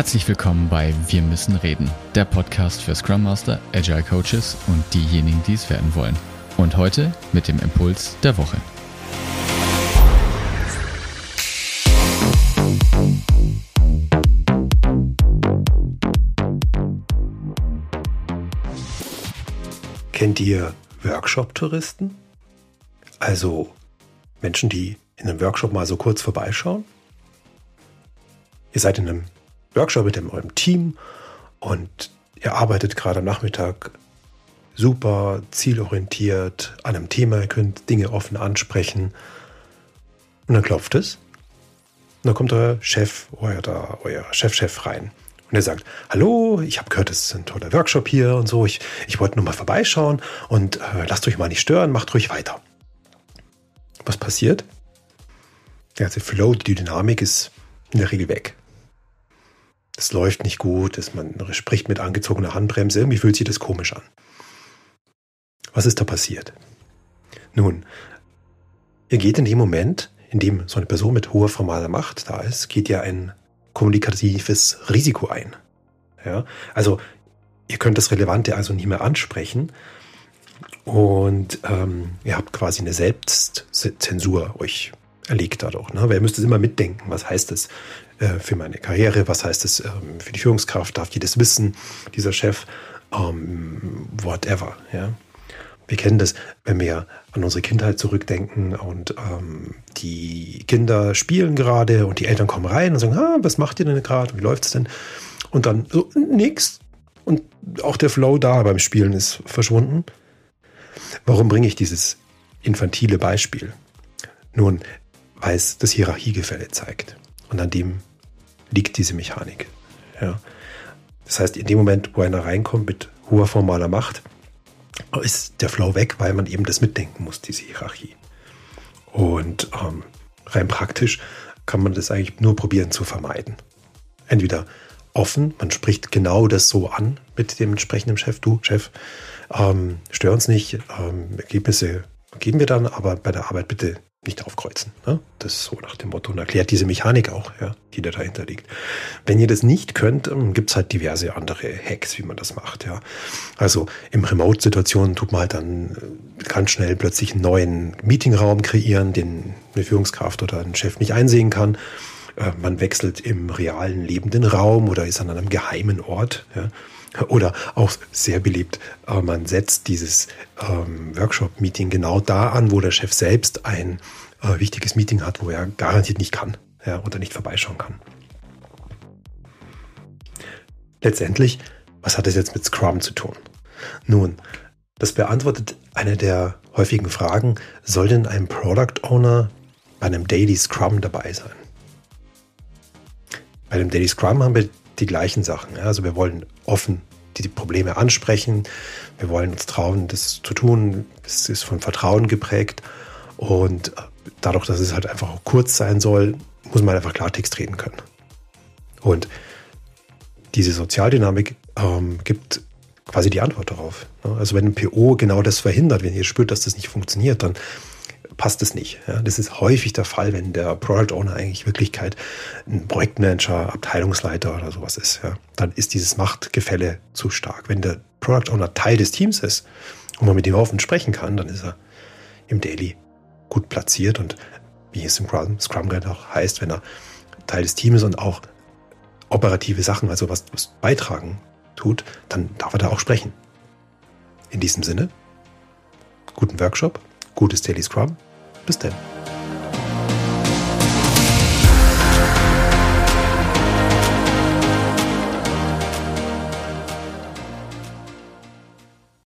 Herzlich willkommen bei Wir müssen reden, der Podcast für Scrum Master, Agile Coaches und diejenigen, die es werden wollen. Und heute mit dem Impuls der Woche. Kennt ihr Workshop-Touristen? Also Menschen, die in einem Workshop mal so kurz vorbeischauen? Ihr seid in einem Workshop mit eurem Team und ihr arbeitet gerade am Nachmittag super zielorientiert an einem Thema, ihr könnt Dinge offen ansprechen und dann klopft es und dann kommt euer Chef, euer, euer Chefchef rein und er sagt, hallo, ich habe gehört, es ist ein toller Workshop hier und so, ich, ich wollte nur mal vorbeischauen und äh, lasst euch mal nicht stören, macht ruhig weiter. Was passiert? Der ganze Flow, die Dynamik ist in der Regel weg es läuft nicht gut, es, man spricht mit angezogener Handbremse, irgendwie fühlt sich das komisch an. Was ist da passiert? Nun, ihr geht in dem Moment, in dem so eine Person mit hoher formaler Macht da ist, geht ja ein kommunikatives Risiko ein. Ja, also ihr könnt das Relevante also nicht mehr ansprechen und ähm, ihr habt quasi eine Selbstzensur euch erlegt dadurch. Ne? Weil ihr müsst es immer mitdenken. Was heißt das äh, für meine Karriere? Was heißt das ähm, für die Führungskraft? Darf die das wissen? Dieser Chef? Ähm, whatever. Ja? Wir kennen das, wenn wir an unsere Kindheit zurückdenken und ähm, die Kinder spielen gerade und die Eltern kommen rein und sagen, ah, was macht ihr denn gerade? Wie läuft es denn? Und dann so, nix. Und auch der Flow da beim Spielen ist verschwunden. Warum bringe ich dieses infantile Beispiel? Nun, weil es das Hierarchiegefälle zeigt. Und an dem liegt diese Mechanik. Ja. Das heißt, in dem Moment, wo einer reinkommt mit hoher formaler Macht, ist der Flow weg, weil man eben das mitdenken muss, diese Hierarchie. Und ähm, rein praktisch kann man das eigentlich nur probieren zu vermeiden. Entweder offen, man spricht genau das so an mit dem entsprechenden Chef, du Chef, ähm, stör uns nicht, ähm, Ergebnisse geben wir dann, aber bei der Arbeit bitte nicht aufkreuzen. Ne? Das ist so nach dem Motto und erklärt diese Mechanik auch, ja, die da dahinter liegt. Wenn ihr das nicht könnt, ähm, gibt's halt diverse andere Hacks, wie man das macht. Ja. Also im Remote-Situationen tut man halt dann äh, ganz schnell plötzlich einen neuen Meetingraum kreieren, den eine Führungskraft oder ein Chef nicht einsehen kann. Äh, man wechselt im realen lebenden Raum oder ist an einem geheimen Ort. Ja. Oder auch sehr beliebt, äh, man setzt dieses ähm, Workshop-Meeting genau da an, wo der Chef selbst ein äh, wichtiges Meeting hat, wo er garantiert nicht kann oder nicht vorbeischauen kann. Letztendlich, was hat das jetzt mit Scrum zu tun? Nun, das beantwortet eine der häufigen Fragen, soll denn ein Product Owner bei einem Daily Scrum dabei sein? Bei dem Daily Scrum haben wir die gleichen Sachen. Also wir wollen offen die Probleme ansprechen. Wir wollen uns trauen, das zu tun. Es ist von Vertrauen geprägt. Und dadurch, dass es halt einfach auch kurz sein soll, muss man einfach Klartext reden können. Und diese Sozialdynamik ähm, gibt quasi die Antwort darauf. Also wenn ein PO genau das verhindert, wenn ihr spürt, dass das nicht funktioniert, dann passt es nicht. Ja, das ist häufig der Fall, wenn der Product Owner eigentlich Wirklichkeit ein Projektmanager, Abteilungsleiter oder sowas ist. Ja, dann ist dieses Machtgefälle zu stark. Wenn der Product Owner Teil des Teams ist und man mit ihm offen sprechen kann, dann ist er im Daily gut platziert und wie es im Scrum Guide auch heißt, wenn er Teil des Teams und auch operative Sachen, also was, was beitragen tut, dann darf er da auch sprechen. In diesem Sinne, guten Workshop, gutes Daily Scrum bis denn.